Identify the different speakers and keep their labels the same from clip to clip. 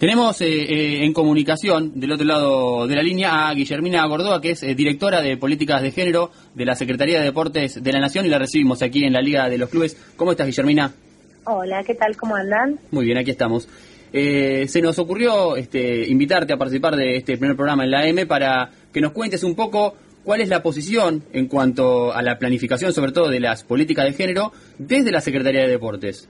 Speaker 1: Tenemos eh, eh, en comunicación del otro lado de la línea a Guillermina Gordoa, que es eh, directora de Políticas de Género de la Secretaría de Deportes de la Nación y la recibimos aquí en la Liga de los Clubes. ¿Cómo estás, Guillermina?
Speaker 2: Hola, ¿qué tal? ¿Cómo andan?
Speaker 1: Muy bien, aquí estamos. se nos ocurrió este, invitarte a participar de este primer programa en la M para que nos cuentes un poco cuál es la posición en cuanto a la planificación, sobre todo de las políticas de género, desde la Secretaría de Deportes.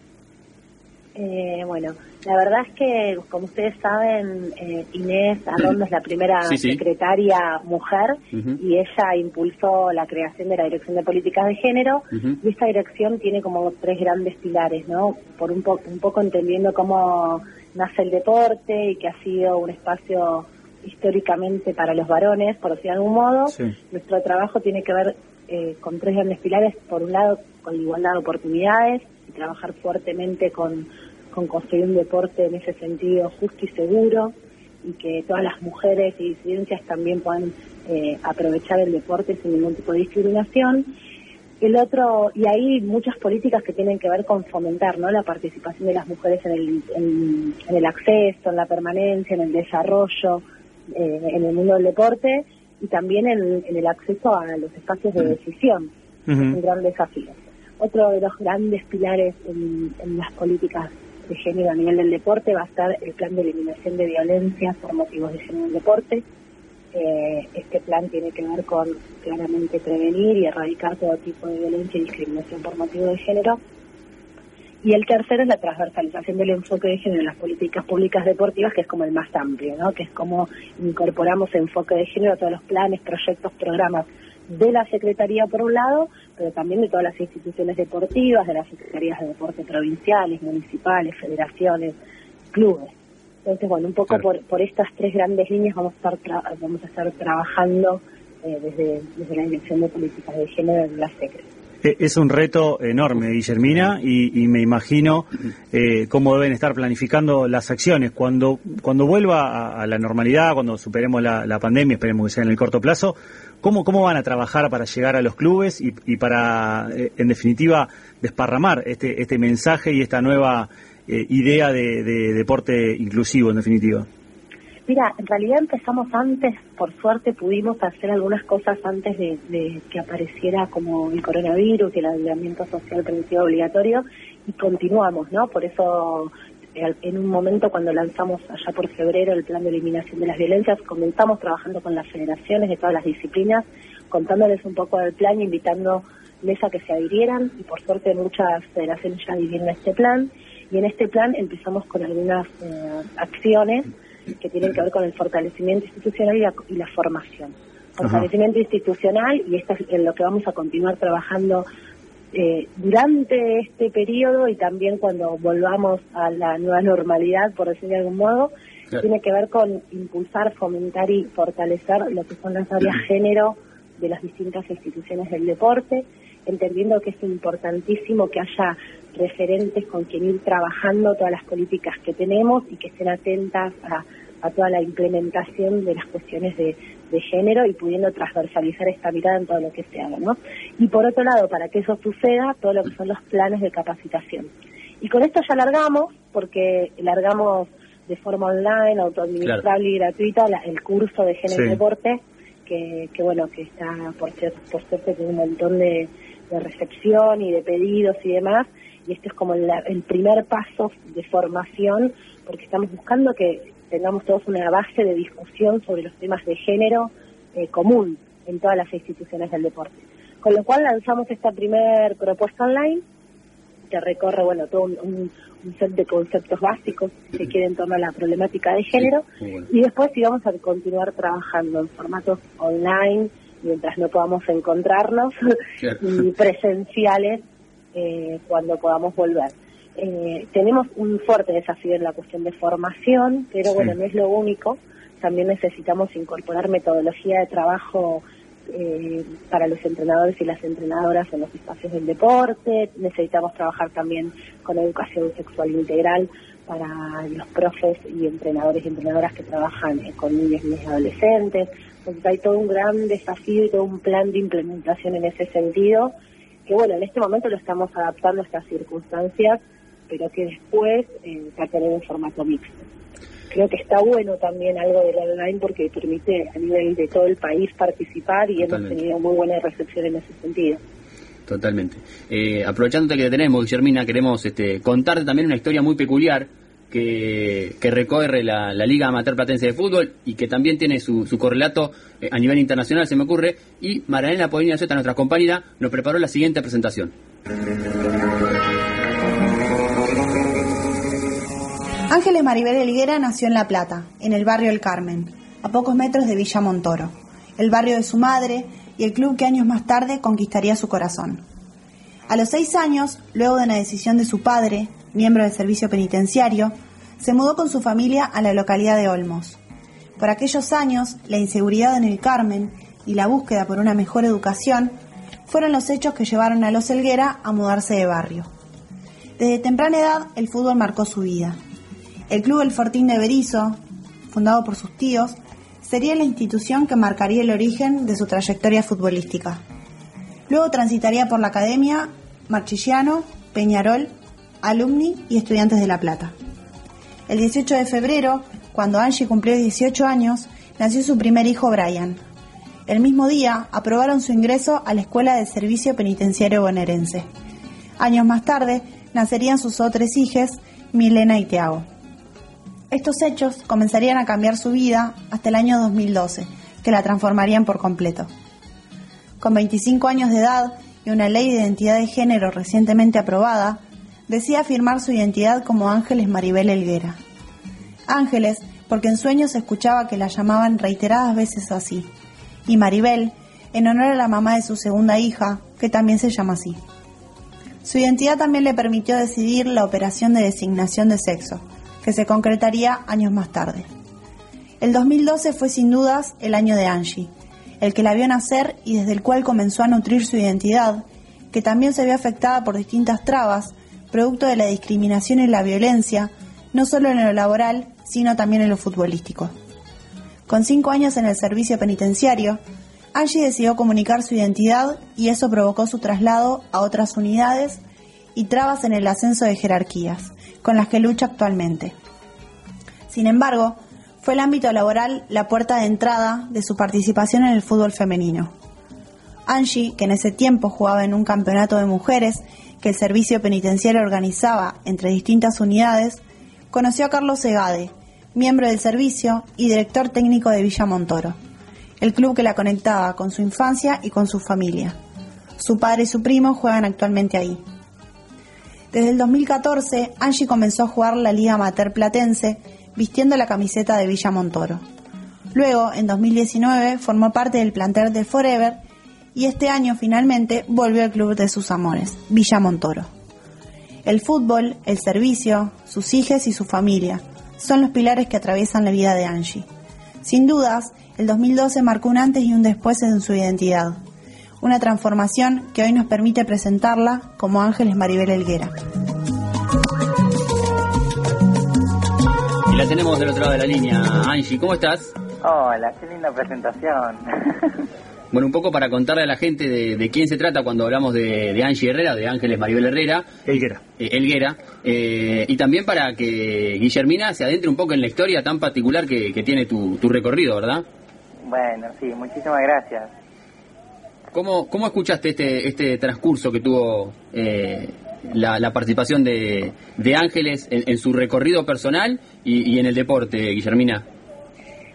Speaker 2: Eh, bueno, la verdad es que, como ustedes saben, eh, Inés Arrondo es la primera secretaria mujer y ella impulsó la creación de la Dirección de Políticas de Género y esta dirección tiene como tres grandes pilares, ¿no? Por un, un poco entendiendo cómo nace el deporte y que ha sido un espacio históricamente para los varones, por decir de algún modo. Nuestro trabajo tiene que ver eh, con tres grandes pilares. Por un lado, con igualdad de oportunidades y trabajar fuertemente con, con construir un deporte en ese sentido justo y seguro y que todas las mujeres y disidencias también puedan eh, aprovechar el deporte sin ningún tipo de discriminación. El otro, y hay muchas políticas que tienen que ver con fomentar ¿no? la participación de las mujeres en el, en el acceso, en la permanencia, en el desarrollo, eh, en el mundo del deporte y también en, el acceso a los espacios de decisión. Es un gran desafío. Otro de los grandes pilares en, las políticas de género a nivel del deporte va a estar el plan de eliminación de violencia por motivos de género en el deporte. Eh, este plan tiene que ver con claramente prevenir y erradicar todo tipo de violencia y discriminación por motivo de género y el tercero es la transversalización del enfoque de género en las políticas públicas deportivas, que es como el más amplio, ¿no? que es como incorporamos enfoque de género a todos los planes, proyectos, programas de la Secretaría por un lado, pero también de todas las instituciones deportivas, de las Secretarías de Deporte provinciales, municipales, federaciones, clubes. Entonces, bueno, un poco por, por estas tres grandes líneas vamos a estar, vamos a estar trabajando eh, desde, desde la Dirección de Políticas de Género en la Secretaría.
Speaker 3: Eh, es un reto enorme, Guillermina, y, me imagino eh, cómo deben estar planificando las acciones. Cuando, cuando vuelva a, la normalidad, cuando superemos la, pandemia, esperemos que sea en el corto plazo, ¿cómo, cómo van a trabajar para llegar a los clubes y, para, eh, en definitiva, desparramar este, este mensaje y esta nueva idea de deporte inclusivo, en definitiva?
Speaker 2: Mira, en realidad empezamos antes, por suerte pudimos hacer algunas cosas antes de, que apareciera como el coronavirus y el aislamiento social preventivo obligatorio y continuamos, ¿no? Por eso en un momento cuando lanzamos allá por febrero el plan de eliminación de las violencias, comenzamos trabajando con las federaciones de todas las disciplinas, contándoles un poco del plan, invitándoles a que se adhirieran y por suerte muchas federaciones ya adhirieron a este plan y en este plan empezamos con algunas eh, acciones que tienen que ver con el fortalecimiento institucional y la, formación. Fortalecimiento institucional, y esto es en lo que vamos a continuar trabajando eh, durante este periodo y también cuando volvamos a la nueva normalidad, por decir de algún modo, tiene que ver con impulsar, fomentar y fortalecer lo que son las áreas género de las distintas instituciones del deporte, entendiendo que es importantísimo que haya referentes con quien ir trabajando todas las políticas que tenemos y que estén atentas a, toda la implementación de las cuestiones de, género y pudiendo transversalizar esta mirada en todo lo que se haga, ¿no? Y por otro lado, para que eso suceda, todo lo que son los planes de capacitación. Y con esto ya largamos, porque largamos de forma online, autoadministrable y gratuita el curso de género y deporte, que, que, bueno, que está, por por suerte, tiene un montón de, de recepción y de pedidos y demás, y esto es como el, primer paso de formación, porque estamos buscando que tengamos todos una base de discusión sobre los temas de género eh, común en todas las instituciones del deporte. Con lo cual lanzamos esta primer propuesta online que recorre, bueno, todo un, set de conceptos básicos que quieren tomar la problemática de género y después íbamos a continuar trabajando en formatos online mientras no podamos encontrarnos y presenciales eh, cuando podamos volver. Eh, tenemos un fuerte desafío en la cuestión de formación, pero bueno, no es lo único. También necesitamos incorporar metodología de trabajo eh, para los entrenadores y las entrenadoras en los espacios del deporte. Necesitamos trabajar también con educación sexual integral para los profes y entrenadores y entrenadoras que trabajan con niños, niñas y adolescentes. Entonces hay todo un gran desafío y todo un plan de implementación en ese sentido que bueno, en este momento lo estamos adaptando a estas circunstancias, pero que después eh, va a tener un formato mixto. creo que está bueno también algo del online porque permite a nivel de todo el país participar y hemos tenido muy buena recepción en ese sentido.
Speaker 1: Totalmente. Eh, aprovechando que te tenemos, Guillermina, queremos este, contarte también una historia muy peculiar que, recorre la, Liga Amateur Platense de Fútbol y que también tiene su, correlato eh, a nivel internacional, se me ocurre. Y Maranela Polina Z, nuestra compañera, nos preparó la siguiente presentación.
Speaker 4: Maribel Elguera nació en La Plata, en el barrio El Carmen, a pocos metros de Villa Montoro, el barrio de su madre y el club que años más tarde conquistaría su corazón. A los seis años, luego de una decisión de su padre, miembro del servicio penitenciario, se mudó con su familia a la localidad de Olmos. Por aquellos años, la inseguridad en el Carmen y la búsqueda por una mejor educación fueron los hechos que llevaron a los Helguera a mudarse de barrio. Desde temprana edad, el fútbol marcó su vida. El Club El Fortín de Berizo, fundado por sus tíos, sería la institución que marcaría el origen de su trayectoria futbolística. Luego transitaría por la Academia, Marchillano, Peñarol alumni y estudiantes de La Plata. El 18 de febrero, cuando Angie cumplió 18 años, nació su primer hijo Brian. El mismo día aprobaron su ingreso a la Escuela de Servicio Penitenciario Bonaerense. Años más tarde nacerían sus otros hijos, Milena y Tiago. Estos hechos comenzarían a cambiar su vida hasta el año 2012, que la transformarían por completo. Con 25 años de edad y una ley de identidad de género recientemente aprobada, decía afirmar su identidad como Ángeles Maribel Elguera. Ángeles, porque en sueños escuchaba que la llamaban reiteradas veces así, y Maribel, en honor a la mamá de su segunda hija, que también se llama así. Su identidad también le permitió decidir la operación de designación de sexo, que se concretaría años más tarde. El 2012 fue sin dudas el año de Angie, el que la vio nacer y desde el cual comenzó a nutrir su identidad, que también se vio afectada por distintas trabas producto de la discriminación y la violencia, no solo en lo laboral, sino también en lo futbolístico. Con cinco años en el servicio penitenciario, Angie decidió comunicar su identidad y eso provocó su traslado a otras unidades y trabas en el ascenso de jerarquías, con las que lucha actualmente. Sin embargo, fue el ámbito laboral la puerta de entrada de su participación en el fútbol femenino. Angie, que en ese tiempo jugaba en un campeonato de mujeres que el servicio penitenciario organizaba entre distintas unidades, conoció a Carlos Segade, miembro del servicio y director técnico de Villa Montoro, el club que la conectaba con su infancia y con su familia. Su padre y su primo juegan actualmente ahí. Desde el 2014, Angie comenzó a jugar la Liga Amateur Platense vistiendo la camiseta de Villa Montoro. Luego, en 2019, formó parte del plantel de Forever y este año finalmente volvió al club de sus amores, Villa Montoro. El fútbol, el servicio, sus hijas y su familia son los pilares que atraviesan la vida de Angie. Sin dudas, el 2012 marcó un antes y un después en su identidad, una transformación que hoy nos permite presentarla como Ángeles Maribel Elguera.
Speaker 1: Y la tenemos del otro lado de la línea. Angie, ¿cómo estás?
Speaker 5: Hola, qué linda presentación.
Speaker 1: Bueno, un poco para contarle a la gente de, quién se trata cuando hablamos de, Angie Herrera, de Ángeles Maribel Herrera.
Speaker 3: Elguera.
Speaker 1: Eh, Elguera. Eh, y también para que Guillermina se adentre un poco en la historia tan particular que, tiene tu, recorrido, ¿verdad?
Speaker 5: Bueno, sí, muchísimas gracias.
Speaker 1: ¿Cómo, cómo escuchaste este, este transcurso que tuvo eh, la, participación de, Ángeles en, su recorrido personal y, y en el deporte, Guillermina?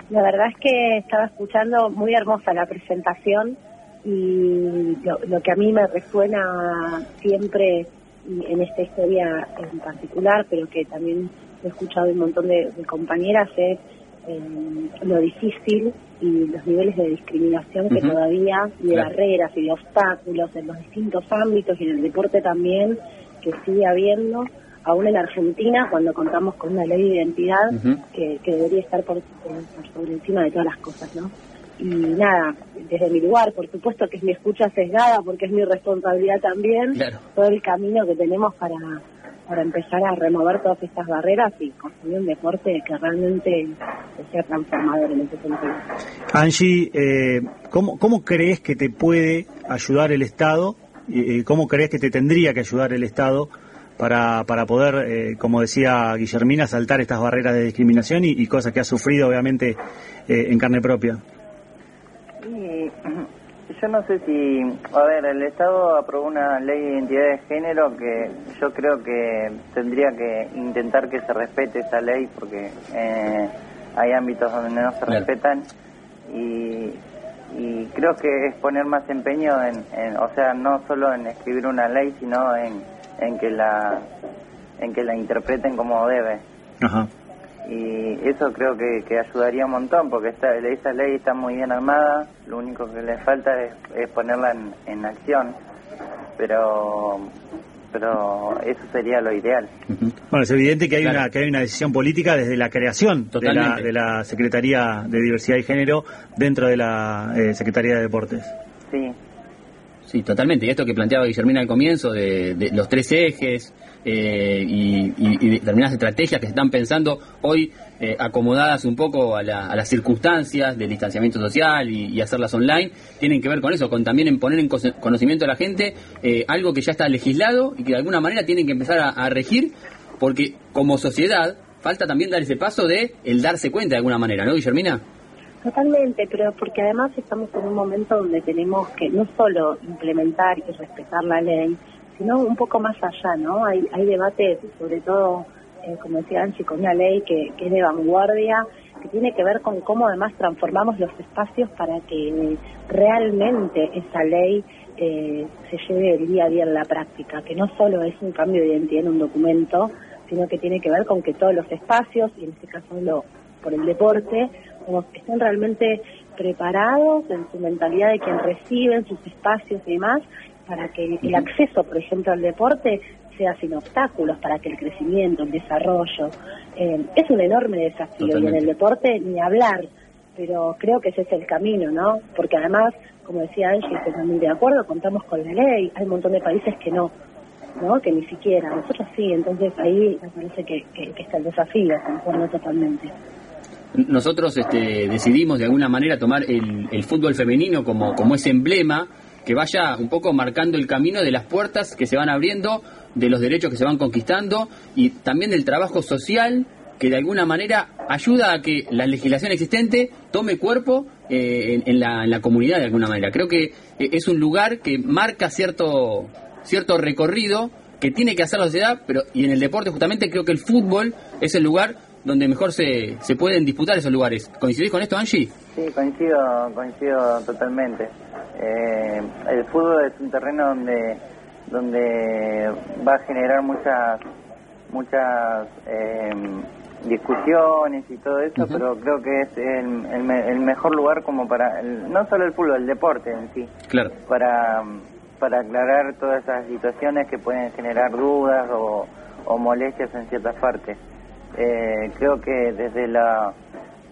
Speaker 2: La verdad es que estaba escuchando muy hermosa la presentación y lo, que a mí me resuena siempre en esta historia en particular, pero que también he escuchado un montón de, compañeras, es eh, lo difícil y los niveles de discriminación que todavía, y de barreras y de obstáculos en los distintos ámbitos y en el deporte también, que sigue habiendo. Aún en Argentina, cuando contamos con una ley de identidad que, debería estar por, sobre encima de todas las cosas, ¿no? Y nada, desde mi lugar, por supuesto que es mi escucha sesgada, porque es mi responsabilidad también, todo el camino que tenemos para, para empezar a remover todas estas barreras y construir un deporte que realmente sea transformador en ese sentido.
Speaker 3: Angie, eh, ¿cómo, ¿cómo crees que te puede ayudar el Estado? ¿Cómo crees que te tendría que ayudar el Estado para, para poder, eh, como decía Guillermina, saltar estas barreras de discriminación y, cosas que ha sufrido obviamente eh, en carne propia.
Speaker 5: Yo no sé si, a ver, el Estado aprobó una ley de identidad de género que yo creo que tendría que intentar que se respete esa ley porque eh, hay ámbitos donde no se respetan y, y creo que es poner más empeño en, o sea, no solo en escribir una ley, sino en, en que la en que la interpreten como debe. Y eso creo que, que, ayudaría un montón, porque esta, esa ley está muy bien armada, lo único que le falta es, ponerla en, en acción, pero pero eso sería lo ideal.
Speaker 3: Bueno, es evidente que hay una que hay una decisión política desde la creación de la, de la, Secretaría de Diversidad y Género dentro de la eh, Secretaría de Deportes.
Speaker 5: Sí.
Speaker 1: Sí, totalmente. Y esto que planteaba Guillermina al comienzo, de, los tres ejes eh, y, determinadas estrategias que se están pensando hoy eh, acomodadas un poco a, las circunstancias del distanciamiento social y, hacerlas online, tienen que ver con eso, con también en poner en conocimiento a la gente eh, algo que ya está legislado y que de alguna manera tienen que empezar a, regir, porque como sociedad falta también dar ese paso de el darse cuenta de alguna manera, ¿no, Guillermina?
Speaker 2: Totalmente, pero porque además estamos en un momento donde tenemos que no solo implementar y respetar la ley, sino un poco más allá, ¿no? Hay, hay debates, sobre todo, eh, como decía Anchi, con una ley que, que es de vanguardia, que tiene que ver con cómo además transformamos los espacios para que realmente esa ley eh, se lleve el día a día en la práctica, que no solo es un cambio de identidad en un documento, sino que tiene que ver con que todos los espacios, y en este caso lo, por el deporte, como estén realmente preparados en su mentalidad de quien reciben sus espacios y demás, para que el acceso, por ejemplo, al deporte sea sin obstáculos, para que el crecimiento, el desarrollo, eh, es un enorme desafío y en el deporte ni hablar, pero creo que ese es el camino, ¿no? Porque además, como decía Angie, estoy muy de acuerdo, contamos con la ley, hay un montón de países que no, ¿no? Que ni siquiera, nosotros sí, entonces ahí me parece que, que está el desafío, concuerdo totalmente
Speaker 1: nosotros este, decidimos de alguna manera tomar el, fútbol femenino como, como ese emblema que vaya un poco marcando el camino de las puertas que se van abriendo, de los derechos que se van conquistando y también del trabajo social que de alguna manera ayuda a que la legislación existente tome cuerpo eh, en, la, comunidad de alguna manera. Creo que eh, es un lugar que marca cierto, cierto recorrido que tiene que hacer la sociedad, pero y en el deporte justamente creo que el fútbol es el lugar donde mejor se, se pueden disputar esos lugares. ¿Coincidís con esto, Angie?
Speaker 5: Sí, coincido, coincido totalmente. Eh, el fútbol es un terreno donde donde va a generar muchas muchas eh, discusiones y todo eso, pero creo que es el, el, mejor lugar como para, no solo el fútbol, el deporte en sí,
Speaker 1: claro.
Speaker 5: para, para aclarar todas esas situaciones que pueden generar dudas o, o molestias en ciertas partes. Eh, creo que desde la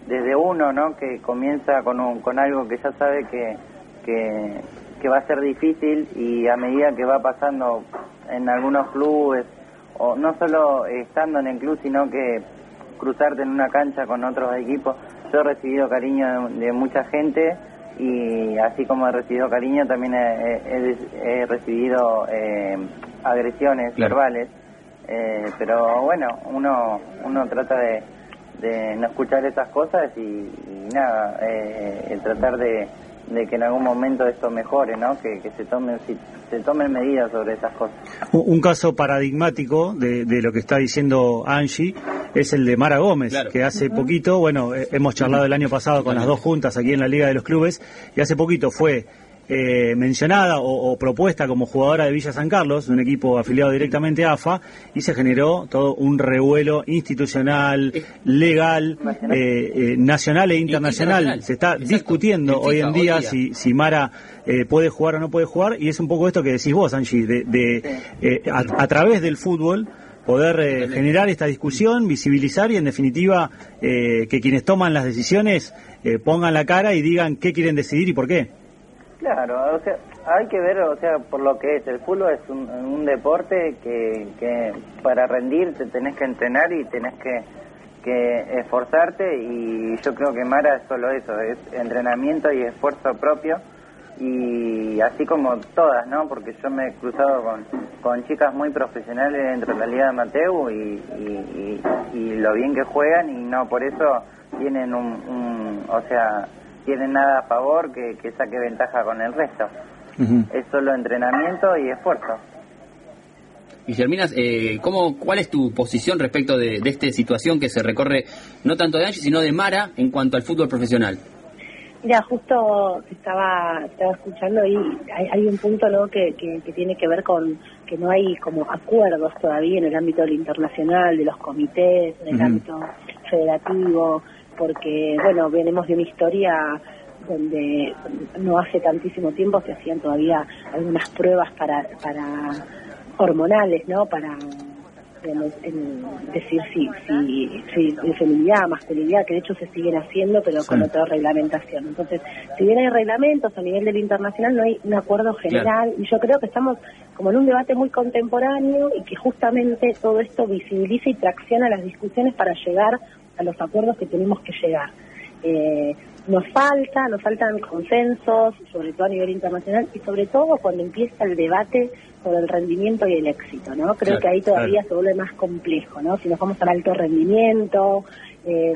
Speaker 5: desde uno no que comienza con, con algo que ya sabe que, que, va a ser difícil y a medida que va pasando en algunos clubes o no solo estando en el club sino que cruzarte en una cancha con otros equipos yo he recibido cariño de, mucha gente y así como he recibido cariño también he, recibido eh, agresiones verbales eh, pero bueno, uno, uno trata de, de no escuchar esas cosas y, nada, eh, tratar de, de, que en algún momento esto mejore, ¿no? Que, se tomen se tomen medidas sobre esas cosas.
Speaker 3: Un caso paradigmático de, de lo que está diciendo Angie es el de Mara Gómez, que hace poquito, bueno, eh, hemos charlado el año pasado con las dos juntas aquí en la Liga de los Clubes y hace poquito fue eh, mencionada o, propuesta como jugadora de Villa San Carlos, un equipo afiliado directamente a AFA, y se generó todo un revuelo institucional, legal, eh, eh, nacional e internacional. Se está discutiendo hoy en día, si, si Mara puede jugar o no puede jugar, y es un poco esto que decís vos, Angie, de, a, través del fútbol poder generar esta discusión, visibilizar y en definitiva que quienes toman las decisiones pongan la cara y digan qué quieren decidir y por qué.
Speaker 5: Claro, o sea, hay que ver, o sea, por lo que es, el fútbol es un, deporte que, que, para rendir te tenés que entrenar y tenés que, que esforzarte y yo creo que Mara es solo eso, es entrenamiento y esfuerzo propio y así como todas, ¿no? Porque yo me he cruzado con, con chicas muy profesionales dentro de la Liga de Mateo y, y, lo bien que juegan y no por eso tienen un, o sea, tienen nada a favor que, que saque ventaja con el resto. Es solo entrenamiento y esfuerzo.
Speaker 1: Guillerminas, eh, ¿cómo, ¿cuál es tu posición respecto de, de esta situación que se recorre no tanto de Angie, sino de Mara en cuanto al fútbol profesional?
Speaker 2: Mira, justo estaba, estaba escuchando y hay, un punto ¿no? Que, que, tiene que ver con que no hay como acuerdos todavía en el ámbito del internacional, de los comités, en el ámbito federativo, porque, bueno, venimos de una historia donde no hace tantísimo tiempo se hacían todavía algunas pruebas para, para hormonales, ¿no? Para decir si, si, si feminidad, masculinidad, que de hecho se siguen haciendo, pero con otra reglamentación. Entonces, si bien hay reglamentos a nivel del internacional, no hay un acuerdo general, y yo creo que estamos como en un debate muy contemporáneo y que justamente todo esto visibiliza y tracciona las discusiones para llegar a los acuerdos que tenemos que llegar. Eh, nos falta, nos faltan consensos, sobre todo a nivel internacional, y sobre todo cuando empieza el debate sobre el rendimiento y el éxito, ¿no? Creo que ahí todavía se vuelve más complejo, ¿no? Si nos vamos al alto rendimiento, eh,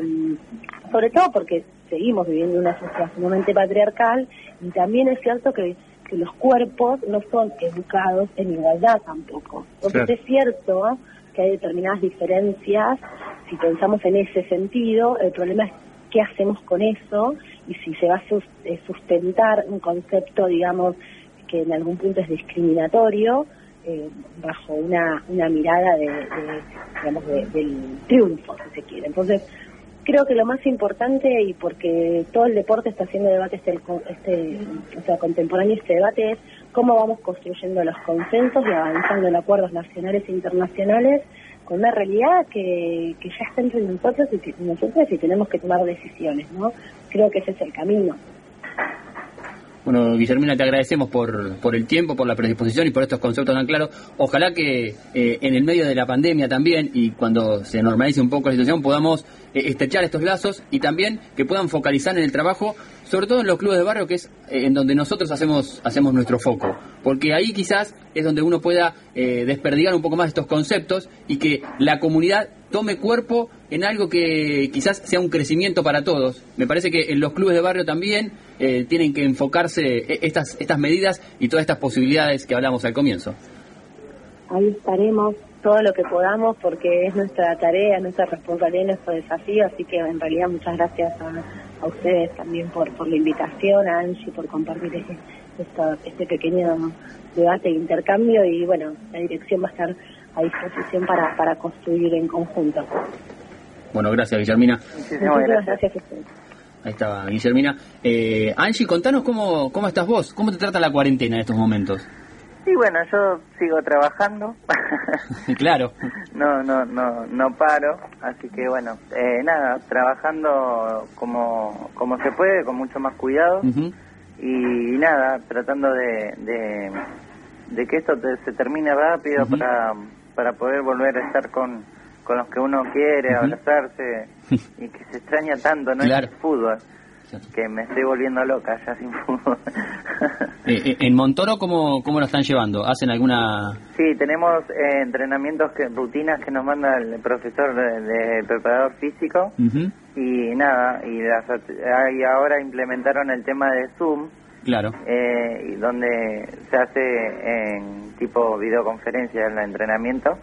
Speaker 2: sobre todo porque seguimos viviendo una sociedad sumamente patriarcal, y también es cierto que, los cuerpos no son educados en igualdad tampoco. Entonces es cierto que hay determinadas diferencias, si pensamos en ese sentido, el problema es qué hacemos con eso y si se va a eh, sustentar un concepto, digamos, que en algún punto es discriminatorio, eh, bajo una, una mirada de, digamos, del triunfo, si se quiere. Entonces, creo que lo más importante, y porque todo el deporte está haciendo debate este, este, o sea, contemporáneo este debate, es cómo vamos construyendo los consensos y avanzando en acuerdos nacionales e internacionales con una realidad que, que ya está entre nosotros y nosotros y tenemos que tomar decisiones, ¿no? Creo que ese es el camino.
Speaker 1: Bueno, Guillermina, te agradecemos por, por el tiempo, por la predisposición y por estos conceptos tan claros. Ojalá que eh, en el medio de la pandemia también y cuando se normalice un poco la situación podamos eh, estrechar estos lazos y también que puedan focalizar en el trabajo, sobre todo en los clubes de barrio, que es eh, en donde nosotros hacemos, hacemos nuestro foco. Porque ahí quizás es donde uno pueda desperdigar un poco más estos conceptos y que la comunidad tome cuerpo en algo que quizás sea un crecimiento para todos. Me parece que en los clubes de barrio también eh, tienen que enfocarse eh, estas, estas medidas y todas estas posibilidades que hablamos al comienzo.
Speaker 2: Ahí estaremos todo lo que podamos porque es nuestra tarea, nuestra responsabilidad, nuestro desafío, así que en realidad muchas gracias a, ustedes también por, por la invitación, a Angie por compartir este, este pequeño debate e intercambio y bueno, la dirección va a estar a disposición para, para construir en conjunto.
Speaker 1: Bueno, gracias Guillermina.
Speaker 2: Muchísimas gracias.
Speaker 1: Ahí estaba Guillermina. Eh, Angie, contanos cómo, cómo estás vos, cómo te trata la cuarentena en estos momentos.
Speaker 5: Sí, bueno, yo sigo trabajando.
Speaker 1: claro.
Speaker 5: No, no, no, no paro, así que bueno, eh, nada, trabajando como, como se puede, con mucho más cuidado y, nada, tratando de, de, que esto se termine rápido para para poder volver a estar con, con los que uno quiere, abrazarse y que se extraña tanto, ¿no? El fútbol. Que me estoy volviendo loca ya sin fútbol.
Speaker 1: Eh, eh, ¿En Montoro cómo, cómo lo están llevando? ¿Hacen alguna...?
Speaker 5: Sí, tenemos eh, entrenamientos, que, rutinas que nos manda el profesor de, preparador físico y nada, y, y ahora implementaron el tema de Zoom,
Speaker 1: Claro.
Speaker 5: Eh, donde se hace en tipo videoconferencia el entrenamiento.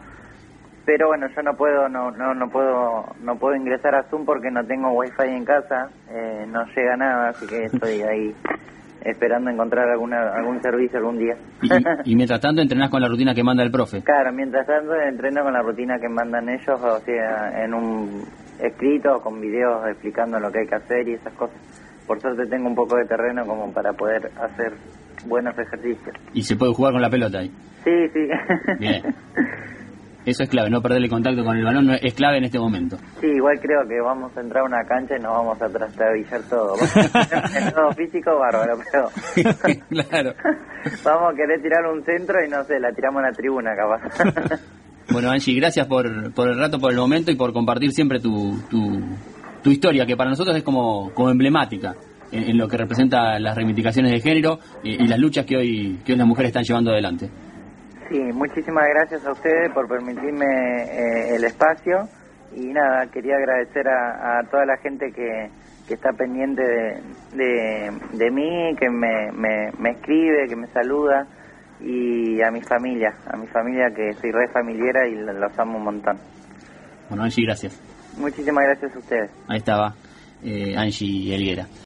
Speaker 5: Pero bueno, yo no puedo no, no, no puedo no puedo ingresar a Zoom porque no tengo wifi en casa, eh, no llega nada, así que estoy ahí esperando encontrar alguna algún servicio algún día.
Speaker 1: ¿Y, mientras tanto entrenás con la rutina que manda el profe?
Speaker 5: Claro, mientras tanto entreno con la rutina que mandan ellos, o sea, en un escrito con videos explicando lo que hay que hacer y esas cosas por suerte tengo un poco de terreno como para poder hacer buenos ejercicios.
Speaker 1: ¿Y se puede jugar con la pelota ahí?
Speaker 5: Sí, sí.
Speaker 1: Bien. Eso es clave, no perderle contacto con el balón es clave en este momento.
Speaker 5: Sí, igual creo que vamos a entrar a una cancha y nos vamos a trastabillar todo. todo físico, bárbaro, pero...
Speaker 1: claro.
Speaker 5: vamos a querer tirar un centro y no sé, la tiramos a la tribuna capaz.
Speaker 1: bueno, Angie, gracias por, por el rato, por el momento y por compartir siempre tu, tu, tu historia, que para nosotros es como, como emblemática. en, lo que representa las reivindicaciones de género y, las luchas que hoy, que hoy las mujeres están llevando adelante.
Speaker 5: Sí, muchísimas gracias a ustedes por permitirme eh, el espacio y nada, quería agradecer a, toda la gente que, que está pendiente de, de, mí, que me, me, escribe, que me saluda y a mi familia, a mi familia que soy re familiera y los amo un montón.
Speaker 1: Bueno, Angie, gracias.
Speaker 5: Muchísimas gracias a ustedes.
Speaker 1: Ahí estaba eh, Angie Elguera.